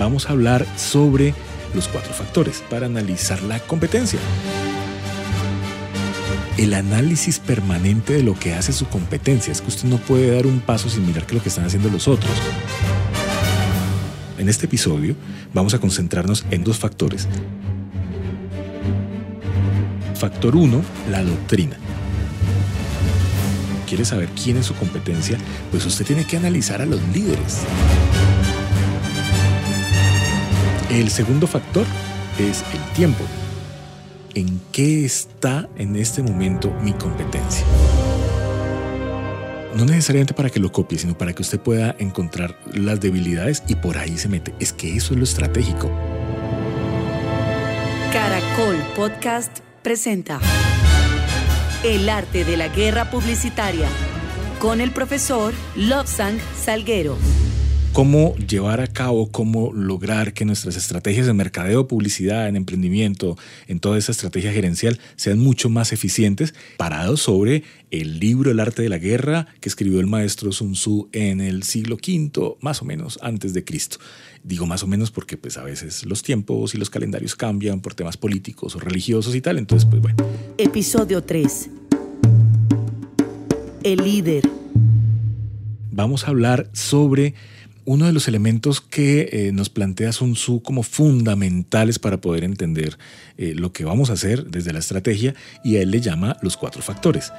vamos a hablar sobre los cuatro factores para analizar la competencia. El análisis permanente de lo que hace su competencia es que usted no puede dar un paso sin mirar qué es lo que están haciendo los otros. En este episodio vamos a concentrarnos en dos factores. Factor 1, la doctrina. ¿Quiere saber quién es su competencia? Pues usted tiene que analizar a los líderes. El segundo factor es el tiempo. ¿En qué está en este momento mi competencia? No necesariamente para que lo copie, sino para que usted pueda encontrar las debilidades y por ahí se mete. Es que eso es lo estratégico. Caracol Podcast presenta El arte de la guerra publicitaria con el profesor Lobsang Salguero cómo llevar a cabo, cómo lograr que nuestras estrategias de mercadeo, publicidad, en emprendimiento, en toda esa estrategia gerencial sean mucho más eficientes, parados sobre el libro El arte de la guerra que escribió el maestro Sun Tzu en el siglo V, más o menos antes de Cristo. Digo más o menos porque pues a veces los tiempos y los calendarios cambian por temas políticos o religiosos y tal, entonces pues bueno. Episodio 3. El líder. Vamos a hablar sobre uno de los elementos que eh, nos plantea Sun Tzu como fundamentales para poder entender eh, lo que vamos a hacer desde la estrategia y a él le llama los cuatro factores.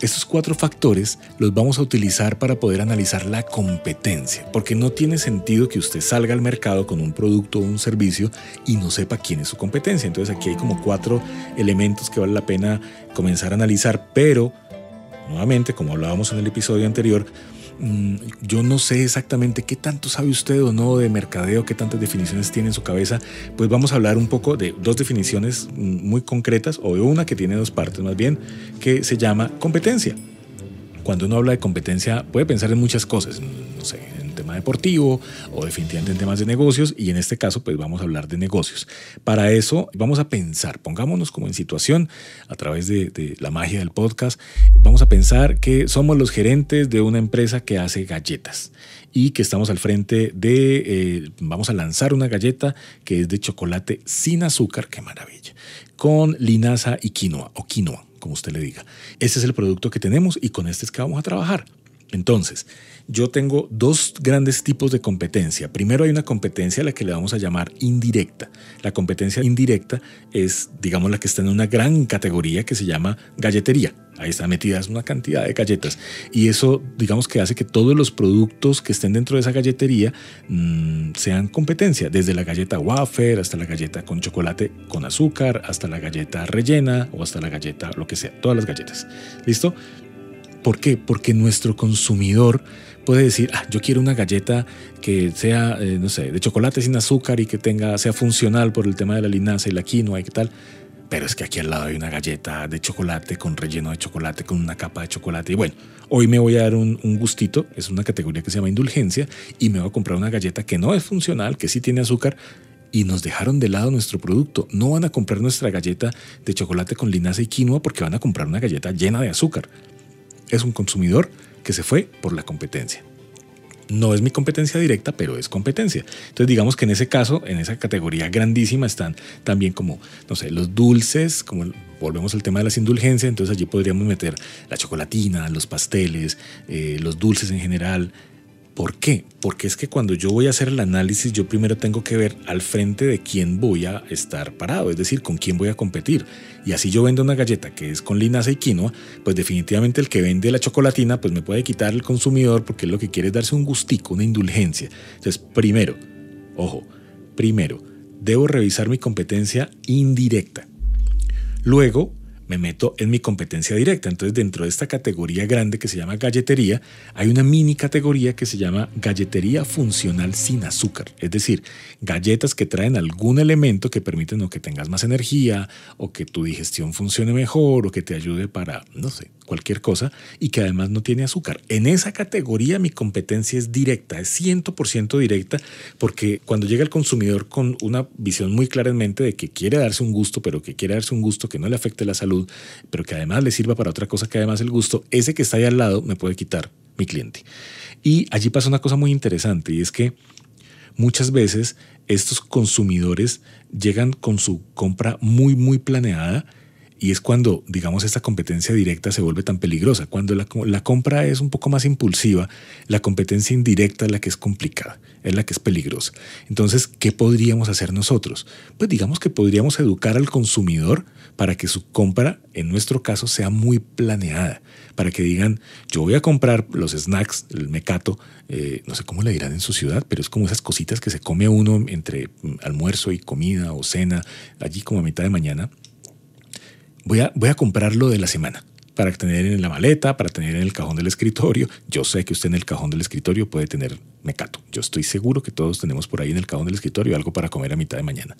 Estos cuatro factores los vamos a utilizar para poder analizar la competencia, porque no tiene sentido que usted salga al mercado con un producto o un servicio y no sepa quién es su competencia. Entonces aquí hay como cuatro elementos que vale la pena comenzar a analizar, pero nuevamente, como hablábamos en el episodio anterior, yo no sé exactamente qué tanto sabe usted o no de mercadeo, qué tantas definiciones tiene en su cabeza, pues vamos a hablar un poco de dos definiciones mm, muy concretas o de una que tiene dos partes más bien, que se llama competencia. Cuando uno habla de competencia puede pensar en muchas cosas, no sé, tema deportivo o definitivamente en temas de negocios y en este caso pues vamos a hablar de negocios. Para eso vamos a pensar, pongámonos como en situación a través de, la magia del podcast, vamos a pensar que somos los gerentes de una empresa que hace galletas y que estamos al frente de, eh, vamos a lanzar una galleta que es de chocolate sin azúcar, qué maravilla, con linaza y quinoa o quinoa, como usted le diga. Ese es el producto que tenemos y con este es que vamos a trabajar. Entonces, yo tengo dos grandes tipos de competencia. Primero hay una competencia a la que le vamos a llamar indirecta. La competencia indirecta es, digamos, la que está en una gran categoría que se llama galletería. Ahí están metidas una cantidad de galletas. Y eso, digamos que hace que todos los productos que estén dentro de esa galletería mm, sean competencia. Desde la galleta wafer hasta la galleta con chocolate con azúcar, hasta la galleta rellena o hasta la galleta, lo que sea. Todas las galletas. ¿Listo? ¿Por qué? Porque nuestro consumidor puede decir, ah, yo quiero una galleta que sea, eh, no sé, de chocolate sin azúcar y que tenga, sea funcional por el tema de la linaza y la quinoa y qué tal. Pero es que aquí al lado hay una galleta de chocolate con relleno de chocolate, con una capa de chocolate. Y bueno, hoy me voy a dar un, un, gustito, es una categoría que se llama indulgencia, y me voy a comprar una galleta que no es funcional, que sí tiene azúcar, y nos dejaron de lado nuestro producto. No van a comprar nuestra galleta de chocolate con linaza y quinoa porque van a comprar una galleta llena de azúcar es un consumidor que se fue por la competencia. No es mi competencia directa, pero es competencia. Entonces digamos que en ese caso, en esa categoría grandísima están también como, no sé, los dulces, como volvemos al tema de las indulgencias, entonces allí podríamos meter la chocolatina, los pasteles, eh, los dulces en general, ¿Por qué? Porque es que cuando yo voy a hacer el análisis, yo primero tengo que ver al frente de quién voy a estar parado, es decir, con quién voy a competir. Y así yo vendo una galleta que es con linaza y quinoa, pues definitivamente el que vende la chocolatina, pues me puede quitar el consumidor porque lo que quiere es darse un gustico, una indulgencia. Entonces, primero, ojo, primero, debo revisar mi competencia indirecta. Luego, me meto en mi competencia directa. Entonces, dentro de esta categoría grande que se llama galletería, hay una mini categoría que se llama galletería funcional sin azúcar. Es decir, galletas que traen algún elemento que permiten o que tengas más energía, o que tu digestión funcione mejor, o que te ayude para, no sé, cualquier cosa, y que además no tiene azúcar. En esa categoría mi competencia es directa, es 100% directa, porque cuando llega el consumidor con una visión muy clara en mente de que quiere darse un gusto, pero que quiere darse un gusto que no le afecte la salud, pero que además le sirva para otra cosa que además el gusto, ese que está ahí al lado me puede quitar mi cliente. Y allí pasa una cosa muy interesante y es que muchas veces estos consumidores llegan con su compra muy, muy planeada y es cuando, digamos, esta competencia directa se vuelve tan peligrosa. Cuando la, compra es un poco más impulsiva, la competencia indirecta es la que es complicada, es la que es peligrosa. Entonces, ¿qué podríamos hacer nosotros? Pues digamos que podríamos educar al consumidor para que su compra, en nuestro caso, sea muy planeada. Para que digan, yo voy a comprar los snacks, el mecato, eh, no sé cómo le dirán en su ciudad, pero es como esas cositas que se come uno entre mm, almuerzo y comida o cena, allí como a mitad de mañana voy a, voy a comprar lo de la semana para tener en la maleta, para tener en el cajón del escritorio. Yo sé que usted en el cajón del escritorio puede tener mecato. Yo estoy seguro que todos tenemos por ahí en el cajón del escritorio algo para comer a mitad de mañana.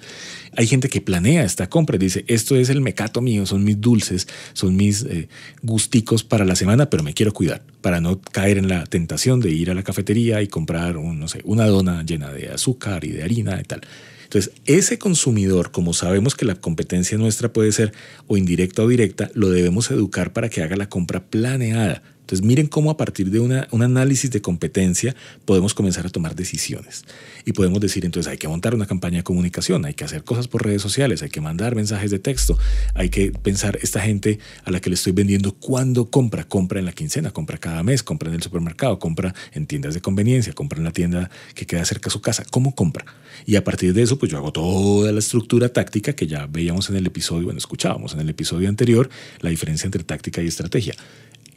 Hay gente que planea esta compra y dice, esto es el mecato mío, son mis dulces, son mis eh, gusticos para la semana, pero me quiero cuidar para no caer en la tentación de ir a la cafetería y comprar un, no sé, una dona llena de azúcar y de harina y tal. Entonces, ese consumidor, como sabemos que la competencia nuestra puede ser o indirecta o directa, lo debemos educar para que haga la compra planeada entonces miren cómo a partir de una, un análisis de competencia podemos comenzar a tomar decisiones. Y podemos decir entonces hay que montar una campaña de comunicación, hay que hacer cosas por redes sociales, hay que mandar mensajes de texto, hay que pensar esta gente a la que le estoy vendiendo cuándo compra, compra en la quincena, compra cada mes, compra en el supermercado, compra en tiendas de conveniencia, compra en la tienda que queda cerca de su casa, cómo compra. Y a partir de eso pues yo hago toda la estructura táctica que ya veíamos en el episodio, bueno, escuchábamos en el episodio anterior, la diferencia entre táctica y estrategia.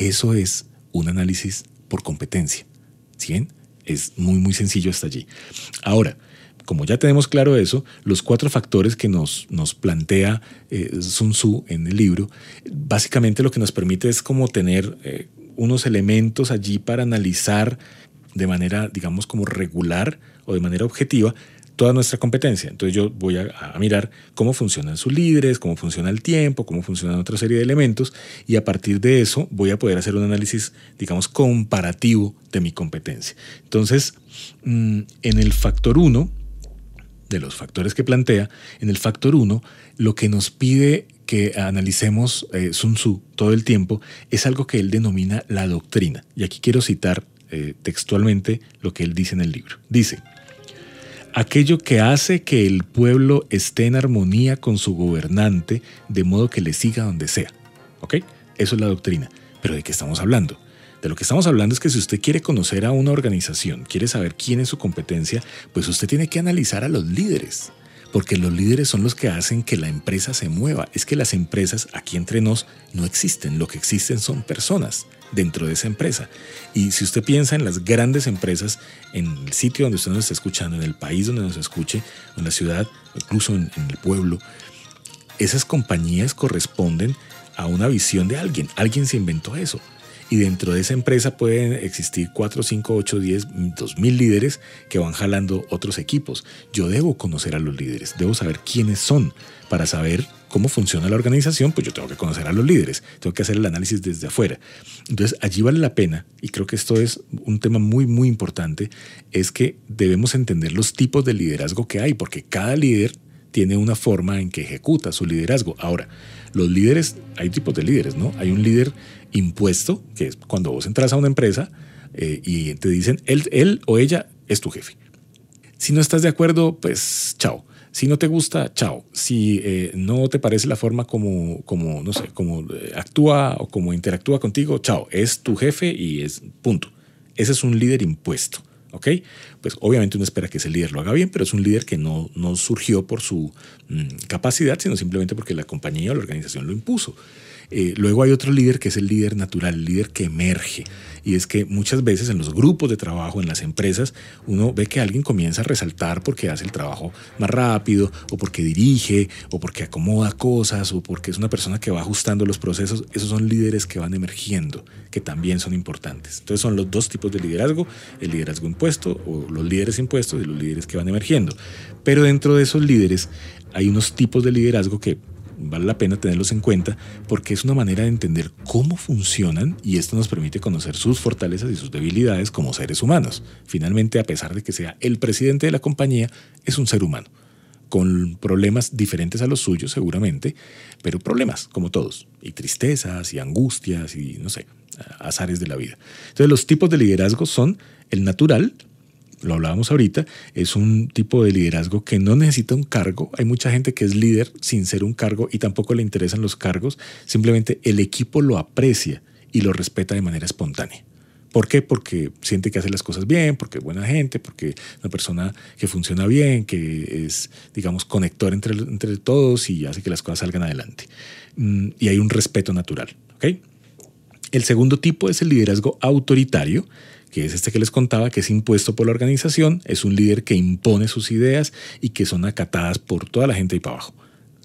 Eso es un análisis por competencia. ¿Sí? Es muy, muy sencillo hasta allí. Ahora, como ya tenemos claro eso, los cuatro factores que nos, nos plantea eh, Sun Tzu en el libro, básicamente lo que nos permite es como tener eh, unos elementos allí para analizar de manera, digamos, como regular o de manera objetiva toda nuestra competencia. Entonces yo voy a, mirar cómo funcionan sus líderes, cómo funciona el tiempo, cómo funcionan otra serie de elementos y a partir de eso voy a poder hacer un análisis, digamos, comparativo de mi competencia. Entonces, mm, en el factor 1, de los factores que plantea, en el factor 1, lo que nos pide que analicemos eh, Sun Tzu todo el tiempo es algo que él denomina la doctrina. Y aquí quiero citar eh, textualmente lo que él dice en el libro. Dice, aquello que hace que el pueblo esté en armonía con su gobernante, de modo que le siga donde sea. ¿Ok? Eso es la doctrina. Pero ¿de qué estamos hablando? De lo que estamos hablando es que si usted quiere conocer a una organización, quiere saber quién es su competencia, pues usted tiene que analizar a los líderes porque los líderes son los que hacen que la empresa se mueva. Es que las empresas aquí entre nos no existen, lo que existen son personas dentro de esa empresa. Y si usted piensa en las grandes empresas, en el sitio donde usted nos está escuchando, en el país donde nos escuche, en la ciudad, incluso en, el pueblo, esas compañías corresponden a una visión de alguien. Alguien se inventó eso y dentro de esa empresa pueden existir 4, 5, 8, 10, 2 mil líderes que van jalando otros equipos. Yo debo conocer a los líderes, debo saber quiénes son para saber cómo funciona la organización, pues yo tengo que conocer a los líderes, tengo que hacer el análisis desde afuera. Entonces allí vale la pena, y creo que esto es un tema muy, muy importante, es que debemos entender los tipos de liderazgo que hay, porque cada líder tiene una forma en que ejecuta su liderazgo. Ahora, los líderes, hay tipos de líderes, ¿no? Hay un líder impuesto, que es cuando vos entras a una empresa eh, y te dicen, él, él o ella es tu jefe. Si no estás de acuerdo, pues chao. Si no te gusta, chao. Si eh, no te parece la forma como, como no sé, como eh, actúa o como interactúa contigo, chao. Es tu jefe y es punto. Ese es un líder impuesto. ¿ok? Pues obviamente uno espera que ese líder lo haga bien, pero es un líder que no, no surgió por su mm, capacidad, sino simplemente porque la compañía o la organización lo impuso. Eh, luego hay otro líder que es el líder natural, el líder que emerge. Y es que muchas veces en los grupos de trabajo, en las empresas, uno ve que alguien comienza a resaltar porque hace el trabajo más rápido, o porque dirige, o porque acomoda cosas, o porque es una persona que va ajustando los procesos. Esos son líderes que van emergiendo, que también son importantes. Entonces son los dos tipos de liderazgo, el liderazgo impuesto, o los líderes impuestos y los líderes que van emergiendo. Pero dentro de esos líderes hay unos tipos de liderazgo que vale la pena tenerlos en cuenta porque es una manera de entender cómo funcionan y esto nos permite conocer sus fortalezas y sus debilidades como seres humanos. Finalmente, a pesar de que sea el presidente de la compañía, es un ser humano con problemas diferentes a los suyos seguramente, pero problemas como todos, y tristezas y angustias y no sé, azares de la vida. Entonces los tipos de liderazgo son el natural, lo hablábamos ahorita, es un tipo de liderazgo que no necesita un cargo. Hay mucha gente que es líder sin ser un cargo y tampoco le interesan los cargos. Simplemente el equipo lo aprecia y lo respeta de manera espontánea. ¿Por qué? Porque siente que hace las cosas bien, porque es buena gente, porque es una persona que funciona bien, que es, digamos, conector entre, entre todos y hace que las cosas salgan adelante. Mm, y hay un respeto natural. ¿okay? El segundo tipo es el liderazgo autoritario, que es este que les contaba, que es impuesto por la organización, es un líder que impone sus ideas y que son acatadas por toda la gente ahí para abajo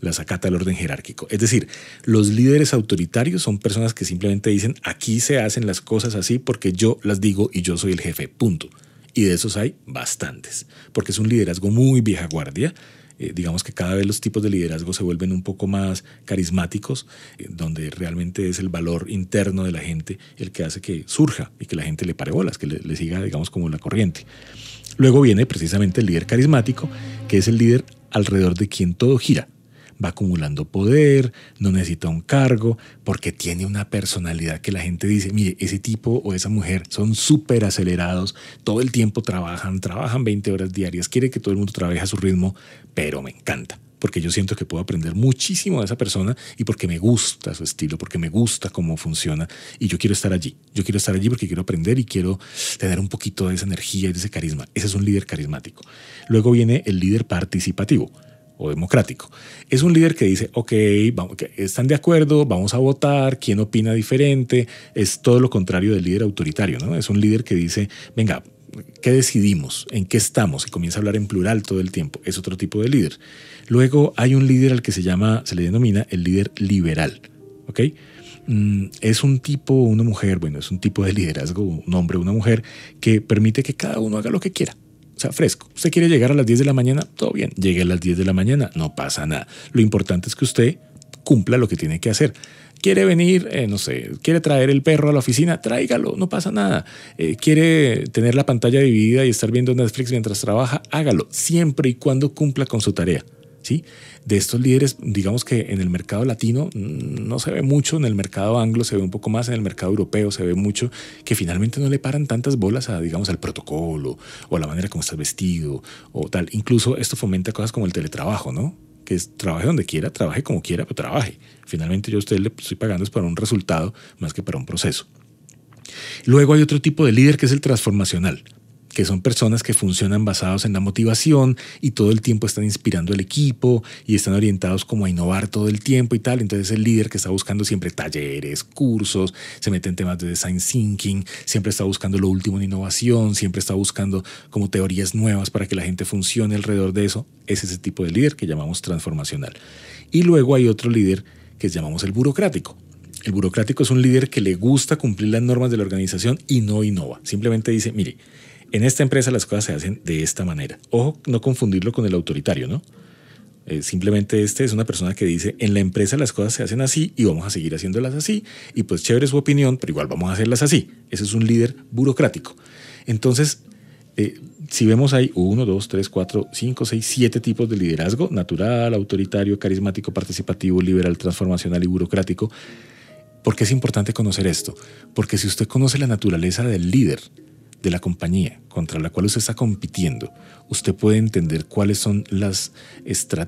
las acata el orden jerárquico. Es decir, los líderes autoritarios son personas que simplemente dicen, aquí se hacen las cosas así porque yo las digo y yo soy el jefe, punto. Y de esos hay bastantes, porque es un liderazgo muy vieja guardia. Eh, digamos que cada vez los tipos de liderazgo se vuelven un poco más carismáticos, eh, donde realmente es el valor interno de la gente el que hace que surja y que la gente le pare bolas, que le, le siga, digamos, como la corriente. Luego viene precisamente el líder carismático, que es el líder alrededor de quien todo gira va acumulando poder, no necesita un cargo, porque tiene una personalidad que la gente dice, mire, ese tipo o esa mujer son súper acelerados, todo el tiempo trabajan, trabajan 20 horas diarias, quiere que todo el mundo trabaje a su ritmo, pero me encanta porque yo siento que puedo aprender muchísimo de esa persona y porque me gusta su estilo, porque me gusta cómo funciona y yo quiero estar allí. Yo quiero estar allí porque quiero aprender y quiero tener un poquito de esa energía y de ese carisma. Ese es un líder carismático. Luego viene el líder participativo o democrático. Es un líder que dice, ok, vamos, están de acuerdo, vamos a votar, quién opina diferente. Es todo lo contrario del líder autoritario, ¿no? Es un líder que dice, venga, ¿qué decidimos? ¿En qué estamos? Y comienza a hablar en plural todo el tiempo. Es otro tipo de líder. Luego hay un líder al que se llama, se le denomina el líder liberal, ¿ok? Mm, es un tipo, una mujer, bueno, es un tipo de liderazgo, un hombre, una mujer, que permite que cada uno haga lo que quiera. O sea, fresco. Usted quiere llegar a las 10 de la mañana, todo bien. Llegue a las 10 de la mañana, no pasa nada. Lo importante es que usted cumpla lo que tiene que hacer. Quiere venir, eh, no sé, quiere traer el perro a la oficina, tráigalo, no pasa nada. Eh, quiere tener la pantalla dividida y estar viendo Netflix mientras trabaja, hágalo, siempre y cuando cumpla con su tarea. De estos líderes, digamos que en el mercado latino mm, no se ve mucho, en el mercado anglo se ve un poco más, en el mercado europeo se ve mucho, que finalmente no le paran tantas bolas a, digamos, al protocolo o a la manera como estás vestido o tal. Incluso esto fomenta cosas como el teletrabajo, ¿no? que es trabaje donde quiera, trabaje como quiera, pero trabaje. Finalmente yo a usted le estoy pagando es para un resultado más que para un proceso. Luego hay otro tipo de líder que es el transformacional que son personas que funcionan basados en la motivación y todo el tiempo están inspirando al equipo y están orientados como a innovar todo el tiempo y tal. Entonces el líder que está buscando siempre talleres, cursos, se mete en temas de design thinking, siempre está buscando lo último en innovación, siempre está buscando como teorías nuevas para que la gente funcione alrededor de eso. Es ese tipo de líder que llamamos transformacional. Y luego hay otro líder que llamamos el burocrático. El burocrático es un líder que le gusta cumplir las normas de la organización y no innova. Simplemente dice, mire, en esta empresa las cosas se hacen de esta manera. Ojo, no confundirlo con el autoritario, ¿no? Eh, simplemente este es una persona que dice, en la empresa las cosas se hacen así y vamos a seguir haciéndolas así. Y pues chévere su opinión, pero igual vamos a hacerlas así. Ese es un líder burocrático. Entonces, eh, si vemos ahí uno, dos, tres, cuatro, cinco, seis, siete tipos de liderazgo, natural, autoritario, carismático, participativo, liberal, transformacional y burocrático. ¿Por qué es importante conocer esto? Porque si usted conoce la naturaleza del líder, de la compañía contra la cual usted está compitiendo, usted puede entender cuáles son las,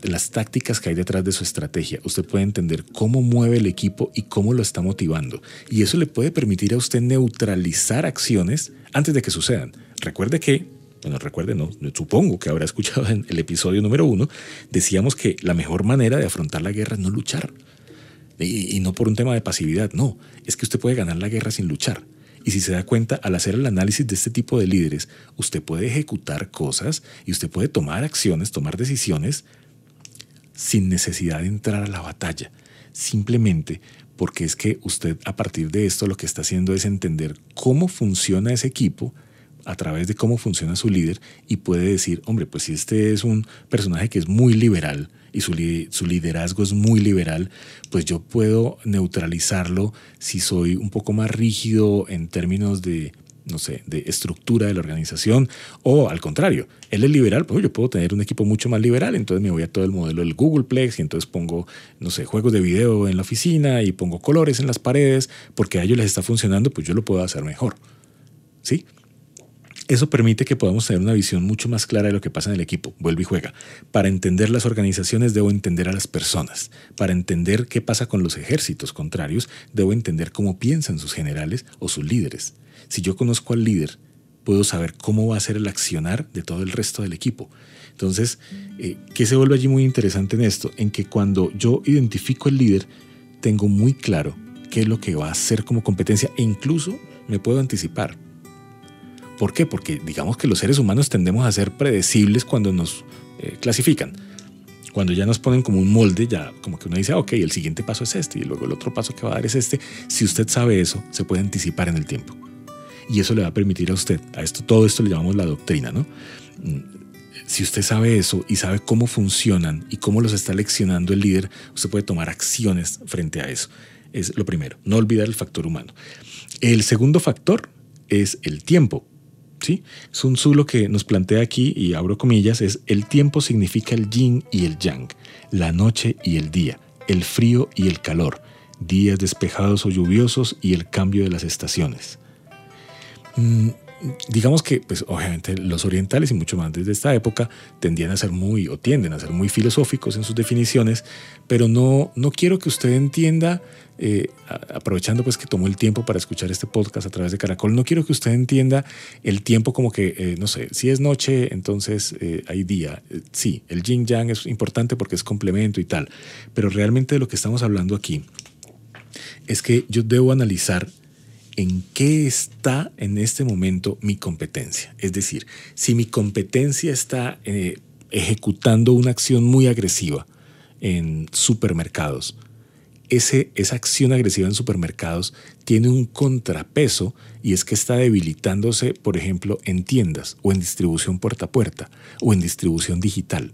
las tácticas que hay detrás de su estrategia. Usted puede entender cómo mueve el equipo y cómo lo está motivando. Y eso le puede permitir a usted neutralizar acciones antes de que sucedan. Recuerde que bueno, recuerde, no, supongo que habrá escuchado en el episodio número uno, decíamos que la mejor manera de afrontar la guerra es no luchar. y, no por un tema de pasividad, no, es que usted puede ganar la guerra sin luchar. Y si se da cuenta, al hacer el análisis de este tipo de líderes, usted puede ejecutar cosas y usted puede tomar acciones, tomar decisiones sin necesidad de entrar a la batalla. Simplemente porque es que usted a partir de esto lo que está haciendo es entender cómo funciona ese equipo a través de cómo funciona su líder y puede decir, hombre, pues si este es un personaje que es muy liberal, y su, liderazgo es muy liberal, pues yo puedo neutralizarlo si soy un poco más rígido en términos de no sé, de estructura de la organización, o al contrario, él es liberal, pues yo puedo tener un equipo mucho más liberal, entonces me voy a todo el modelo del Googleplex y entonces pongo, no sé, juegos de video en la oficina y pongo colores en las paredes, porque a ellos les está funcionando, pues yo lo puedo hacer mejor. ¿Sí? Eso permite que podamos tener una visión mucho más clara de lo que pasa en el equipo. Vuelve y juega. Para entender las organizaciones debo entender a las personas. Para entender qué pasa con los ejércitos contrarios debo entender cómo piensan sus generales o sus líderes. Si yo conozco al líder, puedo saber cómo va a ser el accionar de todo el resto del equipo. Entonces, eh, ¿qué se vuelve allí muy interesante en esto? En que cuando yo identifico el líder, tengo muy claro qué es lo que va a hacer como competencia e incluso me puedo anticipar. ¿Por qué? Porque digamos que los seres humanos tendemos a ser predecibles cuando nos eh, clasifican. Cuando ya nos ponen como un molde, ya como que uno dice, ah, ok, el siguiente paso es este y luego el otro paso que va a dar es este. Si usted sabe eso, se puede anticipar en el tiempo. Y eso le va a permitir a usted, a esto, todo esto le llamamos la doctrina, ¿no? Si usted sabe eso y sabe cómo funcionan y cómo los está leccionando el líder, usted puede tomar acciones frente a eso. Es lo primero, no olvidar el factor humano. El segundo factor es el tiempo. ¿Sí? Sun Tzu lo que nos plantea aquí, y abro comillas, es el tiempo significa el yin y el yang, la noche y el día, el frío y el calor, días despejados o lluviosos y el cambio de las estaciones. Mm, digamos que, pues obviamente los orientales y mucho más desde esta época tendían a ser muy o tienden a ser muy filosóficos en sus definiciones, pero no, no quiero que usted entienda, eh, aprovechando pues que tomó el tiempo para escuchar este podcast a través de Caracol, no quiero que usted entienda el tiempo como que, eh, no sé, si es noche, entonces eh, hay día. sí, el yin yang es importante porque es complemento y tal, pero realmente de lo que estamos hablando aquí es que yo debo analizar en qué está en este momento mi competencia. Es decir, si mi competencia está eh, ejecutando una acción muy agresiva en supermercados, ese, esa acción agresiva en supermercados tiene un contrapeso y es que está debilitándose, por ejemplo, en tiendas o en distribución puerta a puerta o en distribución digital.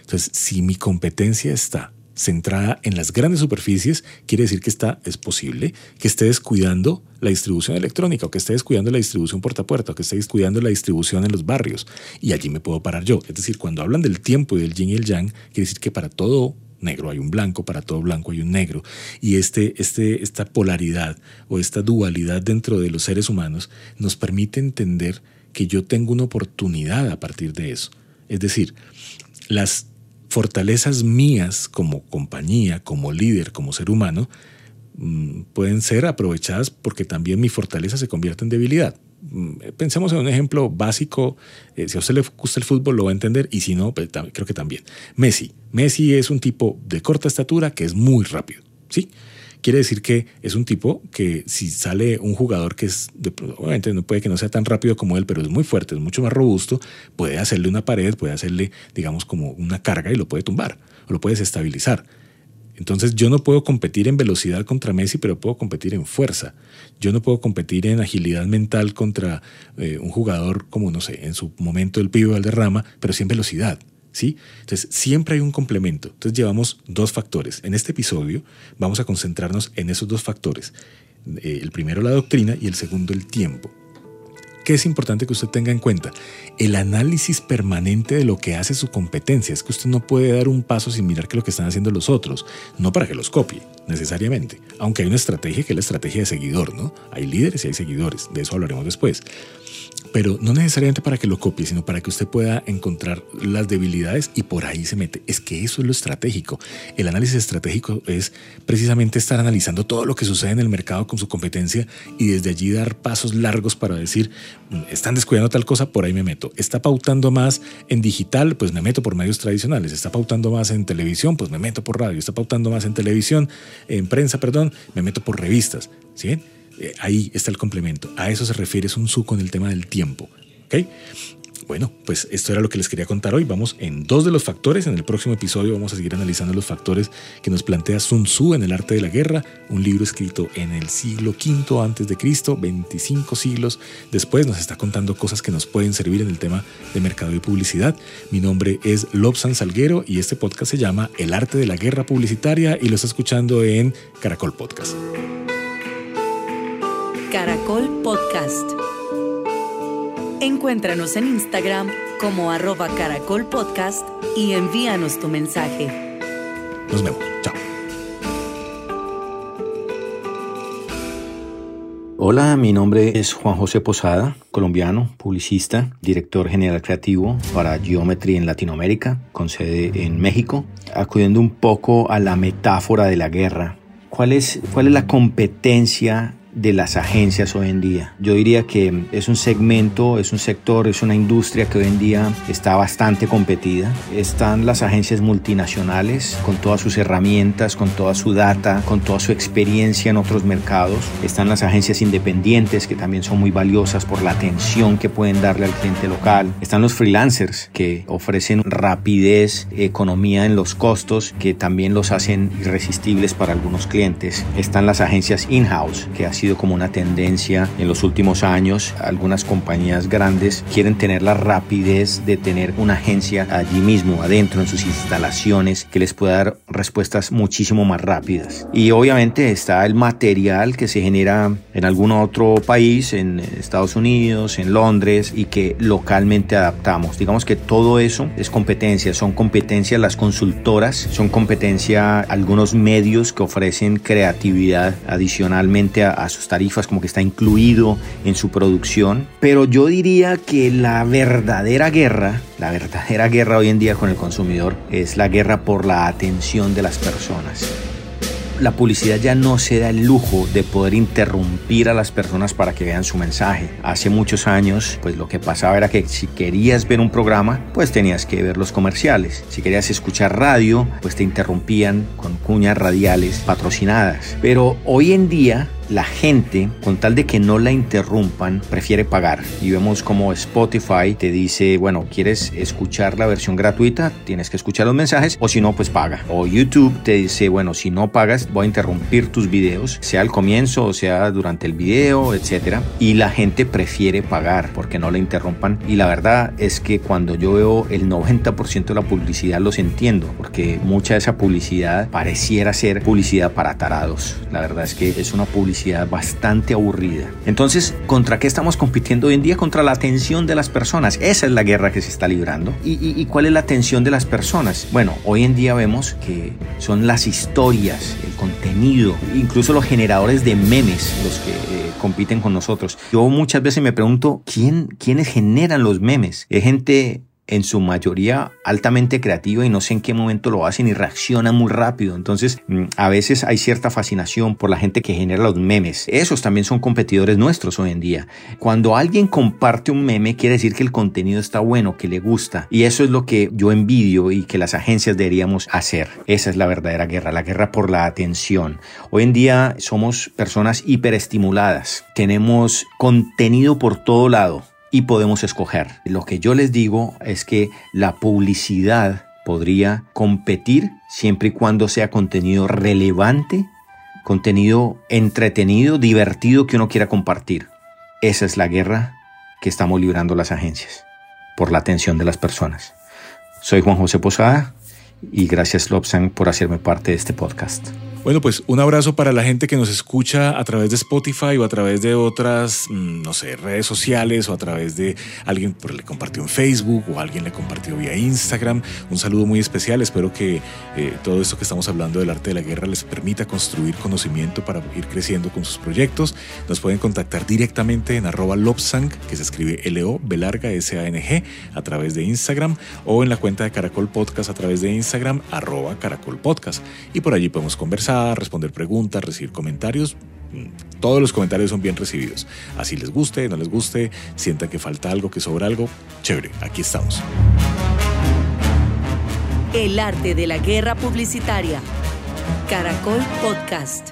Entonces, si mi competencia está centrada en las grandes superficies, quiere decir que está, es posible que esté descuidando la distribución electrónica o que esté descuidando la distribución puerta a puerta o que esté descuidando la distribución en los barrios. Y allí me puedo parar yo. Es decir, cuando hablan del tiempo y del yin y el yang, quiere decir que para todo negro hay un blanco, para todo blanco hay un negro. Y este, este, esta polaridad o esta dualidad dentro de los seres humanos nos permite entender que yo tengo una oportunidad a partir de eso. Es decir, las fortalezas mías como compañía, como líder, como ser humano, mm, pueden ser aprovechadas porque también mi fortaleza se convierte en debilidad. Mm, pensemos en un ejemplo básico, eh, si a usted le gusta el fútbol lo va a entender y si no, pues, creo que también. Messi. Messi es un tipo de corta estatura que es muy rápido, ¿sí? Quiere decir que es un tipo que si sale un jugador que es, obviamente no puede que no sea tan rápido como él, pero es muy fuerte, es mucho más robusto, puede hacerle una pared, puede hacerle, digamos, como una carga y lo puede tumbar, o lo puede desestabilizar. Entonces yo no puedo competir en velocidad contra Messi, pero puedo competir en fuerza. Yo no puedo competir en agilidad mental contra eh, un jugador como, no sé, en su momento el pibe Valderrama, pero sí en velocidad. ¿Sí? Entonces, siempre hay un complemento. Entonces, llevamos dos factores. En este episodio vamos a concentrarnos en esos dos factores. Eh, el primero, la doctrina, y el segundo, el tiempo. ¿Qué es importante que usted tenga en cuenta? El análisis permanente de lo que hace su competencia. Es que usted no puede dar un paso sin mirar qué es lo que están haciendo los otros. No para que los copie, necesariamente. Aunque hay una estrategia que es la estrategia de seguidor, ¿no? Hay líderes y hay seguidores. De eso hablaremos después pero no necesariamente para que lo copie, sino para que usted pueda encontrar las debilidades y por ahí se mete. Es que eso es lo estratégico. El análisis estratégico es precisamente estar analizando todo lo que sucede en el mercado con su competencia y desde allí dar pasos largos para decir, mm, están descuidando tal cosa, por ahí me meto. Está pautando más en digital, pues me meto por medios tradicionales. Está pautando más en televisión, pues me meto por radio. Está pautando más en televisión, en prensa, perdón, me meto por revistas. ¿Sí? Eh, ahí está el complemento. A eso se refiere Sun Tzu con el tema del tiempo. Bueno, pues esto era lo que les quería contar hoy. Vamos en dos de los factores. En el próximo episodio vamos a seguir analizando los factores que nos plantea Sun Tzu en el arte de la guerra, un libro escrito en el siglo V antes de Cristo, 25 siglos después. Nos está contando cosas que nos pueden servir en el tema de mercado y publicidad. Mi nombre es Lobsan Salguero y este podcast se llama El arte de la guerra publicitaria y lo está escuchando en Caracol Podcast. Caracol Podcast. Encuéntranos en Instagram como arroba Caracol Podcast y envíanos tu mensaje. Nos vemos. Chao. Hola, mi nombre es Juan José Posada, colombiano, publicista, director general creativo para Geometry en Latinoamérica, con sede en México, acudiendo un poco a la metáfora de la guerra. ¿Cuál es, cuál es la competencia de las agencias hoy en día. Yo diría que es un segmento, es un sector, es una industria que hoy en día está bastante competida. Están las agencias multinacionales con todas sus herramientas, con toda su data, con toda su experiencia en otros mercados. Están las agencias independientes que también son muy valiosas por la atención que pueden darle al cliente local. Están los freelancers que ofrecen rapidez, economía en los costos que también los hacen irresistibles para algunos clientes. Están las agencias in-house que hacen sido como una tendencia en los últimos años. Algunas compañías grandes quieren tener la rapidez de tener una agencia allí mismo, adentro, en sus instalaciones, que les pueda dar respuestas muchísimo más rápidas. Y obviamente está el material que se genera en algún otro país, en Estados Unidos, en Londres, y que localmente adaptamos. Digamos que todo eso es competencia, son competencias las consultoras, son competencia algunos medios que ofrecen creatividad adicionalmente a, a sus tarifas, como que está incluido en su producción. Pero yo diría que la verdadera guerra, la verdadera guerra hoy en día con el consumidor es la guerra por la atención de las personas la publicidad ya no se da el lujo de poder interrumpir a las personas para que vean su mensaje. Hace muchos años, pues lo que pasaba era que si querías ver un programa, pues tenías que ver los comerciales. Si querías escuchar radio, pues te interrumpían con cuñas radiales patrocinadas. Pero hoy en día la gente, con tal de que no la interrumpan, prefiere pagar. Y vemos como Spotify te dice, bueno, ¿quieres escuchar la versión gratuita? Tienes que escuchar los mensajes o si no, pues paga. O YouTube te dice, bueno, si no pagas, voy a interrumpir tus videos, sea al comienzo o sea durante el video, etc. Y la gente prefiere pagar porque no la interrumpan. Y la verdad es que cuando yo veo el 90% de la publicidad los entiendo, porque mucha de esa publicidad pareciera ser publicidad para tarados. La verdad es que es una publicidad bastante aburrida. Entonces, ¿contra qué estamos compitiendo hoy en día? Contra la atención de las personas. Esa es la guerra que se está librando. ¿Y, cuál es la atención de las personas? Bueno, hoy en día vemos que son las historias, el contenido, incluso los generadores de memes los que eh, compiten con nosotros. Yo muchas veces me pregunto, ¿quién, ¿quiénes generan los memes? Es gente en su mayoría altamente creativa y no sé en qué momento lo hacen y reaccionan muy rápido. Entonces, mm, a veces hay cierta fascinación por la gente que genera los memes. Esos también son competidores nuestros hoy en día. Cuando alguien comparte un meme, quiere decir que el contenido está bueno, que le gusta. Y eso es lo que yo envidio y que las agencias deberíamos hacer. Esa es la verdadera guerra, la guerra por la atención. Hoy en día somos personas hiperestimuladas. Tenemos contenido por todo lado y podemos escoger. Lo que yo les digo es que la publicidad podría competir siempre y cuando sea contenido relevante, contenido entretenido, divertido que uno quiera compartir. Esa es la guerra que estamos librando las agencias por la atención de las personas. Soy Juan José Posada y gracias Lobsang por hacerme parte de este podcast. Bueno, pues un abrazo para la gente que nos escucha a través de Spotify o a través de otras, mm, no sé, redes sociales o a través de alguien que le compartió en Facebook o alguien le compartió vía Instagram. Un saludo muy especial. Espero que eh, todo esto que estamos hablando del arte de la guerra les permita construir conocimiento para ir creciendo con sus proyectos. Nos pueden contactar directamente en arroba lobsang, que se escribe L-O, larga, S-A-N-G, a través de Instagram o en la cuenta de Caracol Podcast a través de Instagram, arroba Caracol Podcast. Y por allí podemos conversar responder preguntas, recibir comentarios. Todos los comentarios son bien recibidos. Así les guste, no les guste, sientan que falta algo, que sobra algo. Chévere, aquí estamos. El arte de la guerra publicitaria. Caracol Podcast.